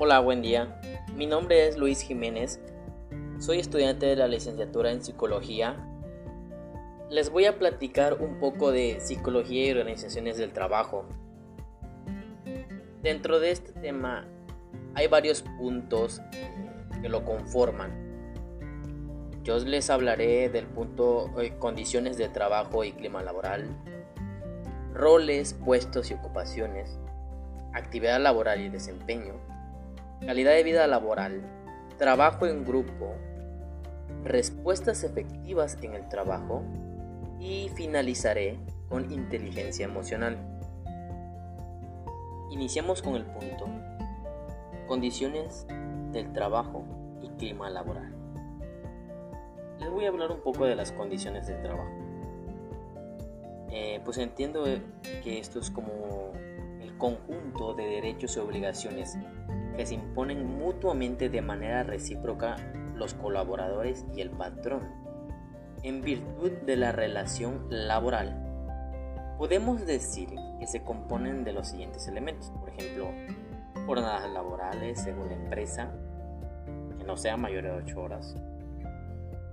Hola, buen día. Mi nombre es Luis Jiménez. Soy estudiante de la licenciatura en psicología. Les voy a platicar un poco de psicología y organizaciones del trabajo. Dentro de este tema hay varios puntos que lo conforman. Yo les hablaré del punto eh, condiciones de trabajo y clima laboral, roles, puestos y ocupaciones, actividad laboral y desempeño, calidad de vida laboral, trabajo en grupo, respuestas efectivas en el trabajo y finalizaré con inteligencia emocional. Iniciamos con el punto condiciones del trabajo y clima laboral. Les voy a hablar un poco de las condiciones del trabajo. Eh, pues entiendo que esto es como el conjunto de derechos y obligaciones que se imponen mutuamente de manera recíproca los colaboradores y el patrón, en virtud de la relación laboral. Podemos decir que se componen de los siguientes elementos, por ejemplo, jornadas laborales según la empresa, que no sean mayores de 8 horas,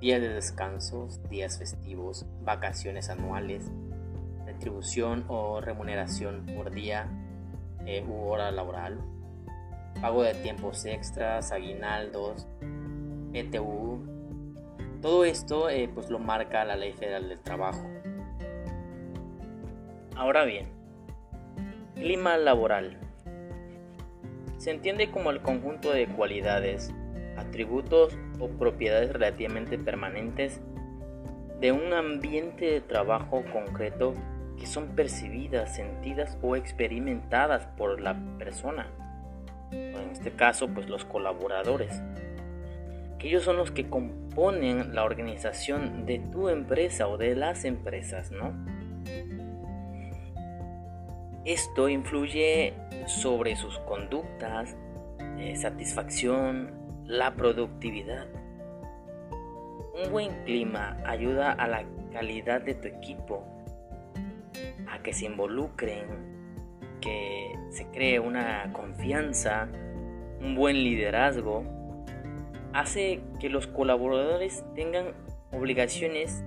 días de descansos, días festivos, vacaciones anuales, retribución o remuneración por día eh, u hora laboral, pago de tiempos extras, aguinaldos, PTU. Todo esto eh, pues lo marca la Ley Federal del Trabajo. Ahora bien, clima laboral. Se entiende como el conjunto de cualidades, atributos o propiedades relativamente permanentes de un ambiente de trabajo concreto que son percibidas, sentidas o experimentadas por la persona en este caso pues los colaboradores, que ellos son los que componen la organización de tu empresa o de las empresas, ¿no? Esto influye sobre sus conductas, eh, satisfacción, la productividad. Un buen clima ayuda a la calidad de tu equipo, a que se involucren, que se cree una confianza, un buen liderazgo, hace que los colaboradores tengan obligaciones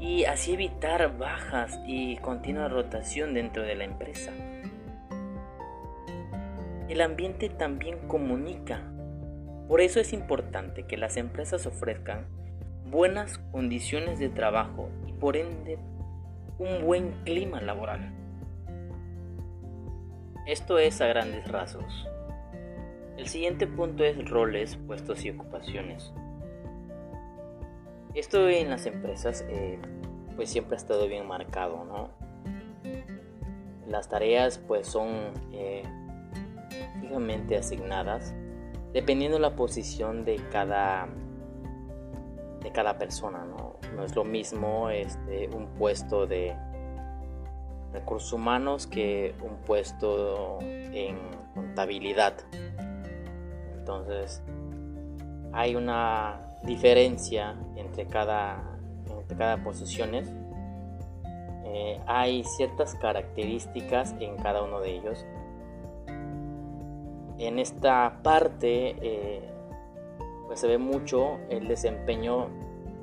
y así evitar bajas y continua rotación dentro de la empresa. El ambiente también comunica. Por eso es importante que las empresas ofrezcan buenas condiciones de trabajo y por ende un buen clima laboral. Esto es a grandes rasgos. El siguiente punto es roles, puestos y ocupaciones. Esto en las empresas eh, pues siempre ha estado bien marcado, ¿no? Las tareas pues son eh, fijamente asignadas dependiendo la posición de cada de cada persona, ¿no? No es lo mismo este, un puesto de recursos humanos que un puesto en contabilidad. Entonces, hay una diferencia entre cada, entre cada posiciones. Eh, hay ciertas características en cada uno de ellos. En esta parte, eh, pues se ve mucho el desempeño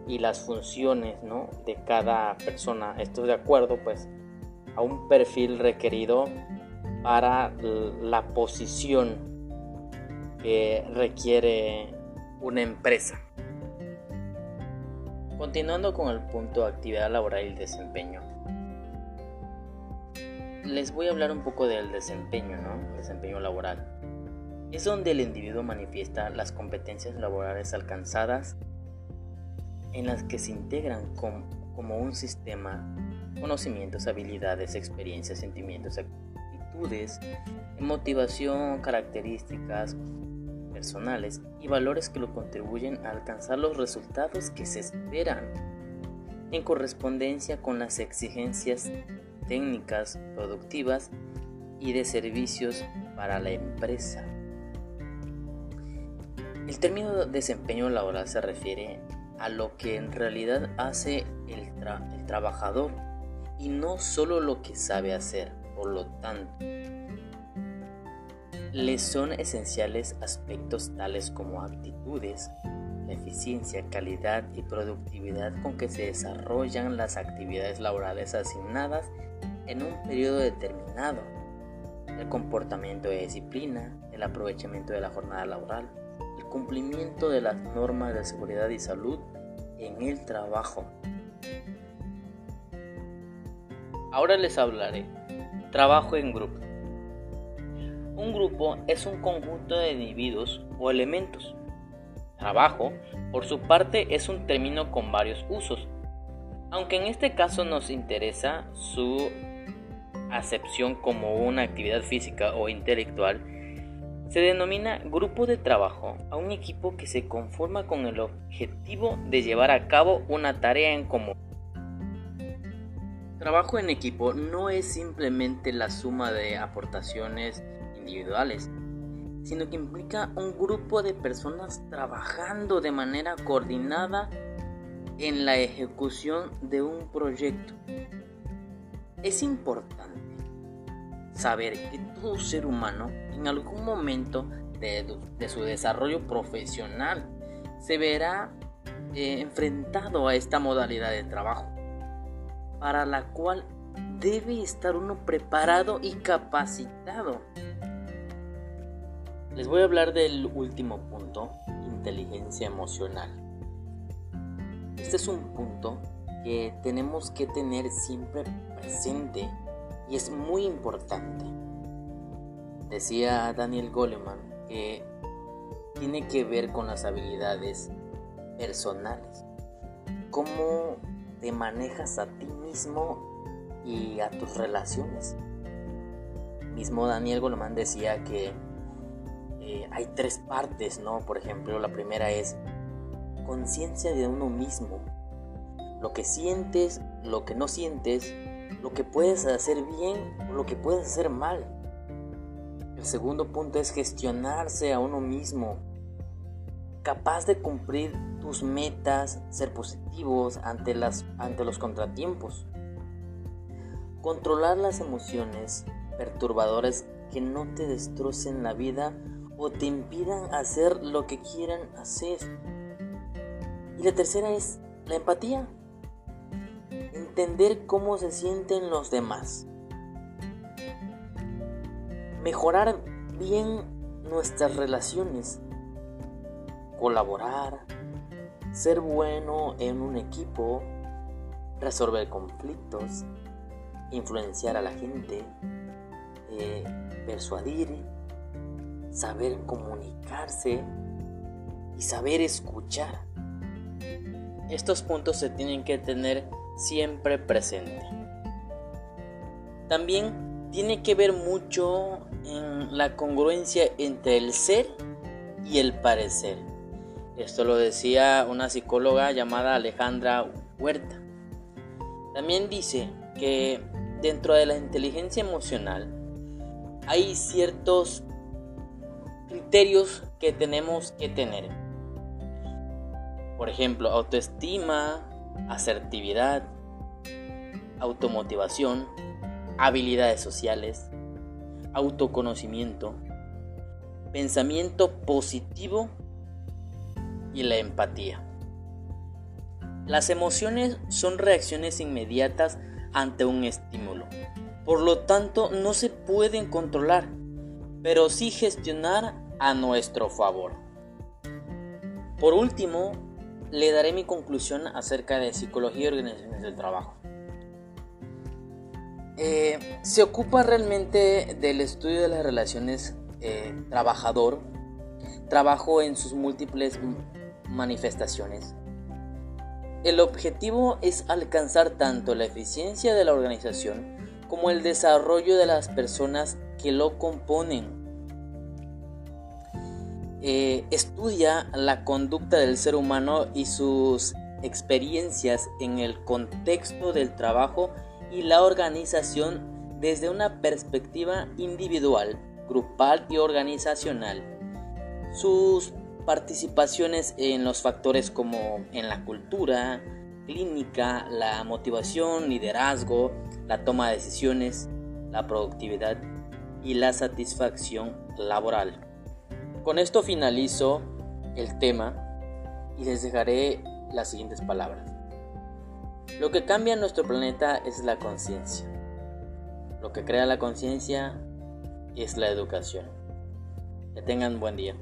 y las funciones ¿no? de cada persona. Estoy de acuerdo, pues, a un perfil requerido para la posición que requiere una empresa. Continuando con el punto actividad laboral y desempeño. Les voy a hablar un poco del desempeño, ¿no? Desempeño laboral. Es donde el individuo manifiesta las competencias laborales alcanzadas en las que se integran como un sistema conocimientos, habilidades, experiencias, sentimientos, actitudes, motivación, características personales y valores que lo contribuyen a alcanzar los resultados que se esperan en correspondencia con las exigencias técnicas, productivas y de servicios para la empresa. El término desempeño laboral se refiere a lo que en realidad hace el, el trabajador y no solo lo que sabe hacer. Por lo tanto, les son esenciales aspectos tales como actitudes, eficiencia, calidad y productividad con que se desarrollan las actividades laborales asignadas en un periodo determinado, el comportamiento de disciplina, el aprovechamiento de la jornada laboral, el cumplimiento de las normas de seguridad y salud en el trabajo. Ahora les hablaré. Trabajo en grupo. Un grupo es un conjunto de individuos o elementos. Trabajo, por su parte, es un término con varios usos, aunque en este caso nos interesa su acepción como una actividad física o intelectual, se denomina grupo de trabajo a un equipo que se conforma con el objetivo de llevar a cabo una tarea en común. Trabajo en equipo no es simplemente la suma de aportaciones individuales, sino que implica un grupo de personas trabajando de manera coordinada en la ejecución de un proyecto. Es importante saber que todo ser humano en algún momento de, su desarrollo profesional se verá eh, enfrentado a esta modalidad de trabajo, para la cual debe estar uno preparado y capacitado. Les voy a hablar del último punto, inteligencia emocional. Este es un punto que tenemos que tener siempre presente y es muy importante. Decía Daniel Goleman que tiene que ver con las habilidades personales. Cómo te manejas a ti mismo y a tus relaciones. Mismo Daniel Goleman decía que eh, hay tres partes, ¿no? Por ejemplo, la primera es conciencia de uno mismo. Lo que sientes, lo que no sientes, lo que puedes hacer bien o lo que puedes hacer mal. El segundo punto es gestionarse a uno mismo, capaz de cumplir tus metas, ser positivos ante, las, ante los contratiempos. Controlar las emociones perturbadoras que no te destrocen la vida o te impidan hacer lo que quieran hacer. Y la tercera es la empatía entender cómo se sienten los demás. Mejorar bien nuestras relaciones. Colaborar. Ser bueno en un equipo. Resolver conflictos. Influenciar a la gente. Eh, persuadir. Saber comunicarse. Y saber escuchar. Estos puntos se tienen que tener siempre presente. También tiene que ver mucho en la congruencia entre el ser y el parecer. Esto lo decía una psicóloga llamada Alejandra Huerta. También dice que dentro de la inteligencia emocional hay ciertos criterios que tenemos que tener. Por ejemplo, autoestima, asertividad, automotivación, habilidades sociales, autoconocimiento, pensamiento positivo y la empatía. Las emociones son reacciones inmediatas ante un estímulo, por lo tanto no se pueden controlar, pero sí gestionar a nuestro favor. Por último, le daré mi conclusión acerca de psicología y organizaciones del trabajo. Eh, se ocupa realmente del estudio de las relaciones eh, trabajador, trabajo en sus múltiples manifestaciones. El objetivo es alcanzar tanto la eficiencia de la organización como el desarrollo de las personas que lo componen. Eh, estudia la conducta del ser humano y sus experiencias en el contexto del trabajo y la organización desde una perspectiva individual, grupal y organizacional. Sus participaciones en los factores como en la cultura, clínica, la motivación, liderazgo, la toma de decisiones, la productividad y la satisfacción laboral. Con esto finalizo el tema y les dejaré las siguientes palabras. Lo que cambia nuestro planeta es la conciencia. Lo que crea la conciencia es la educación. Que tengan buen día.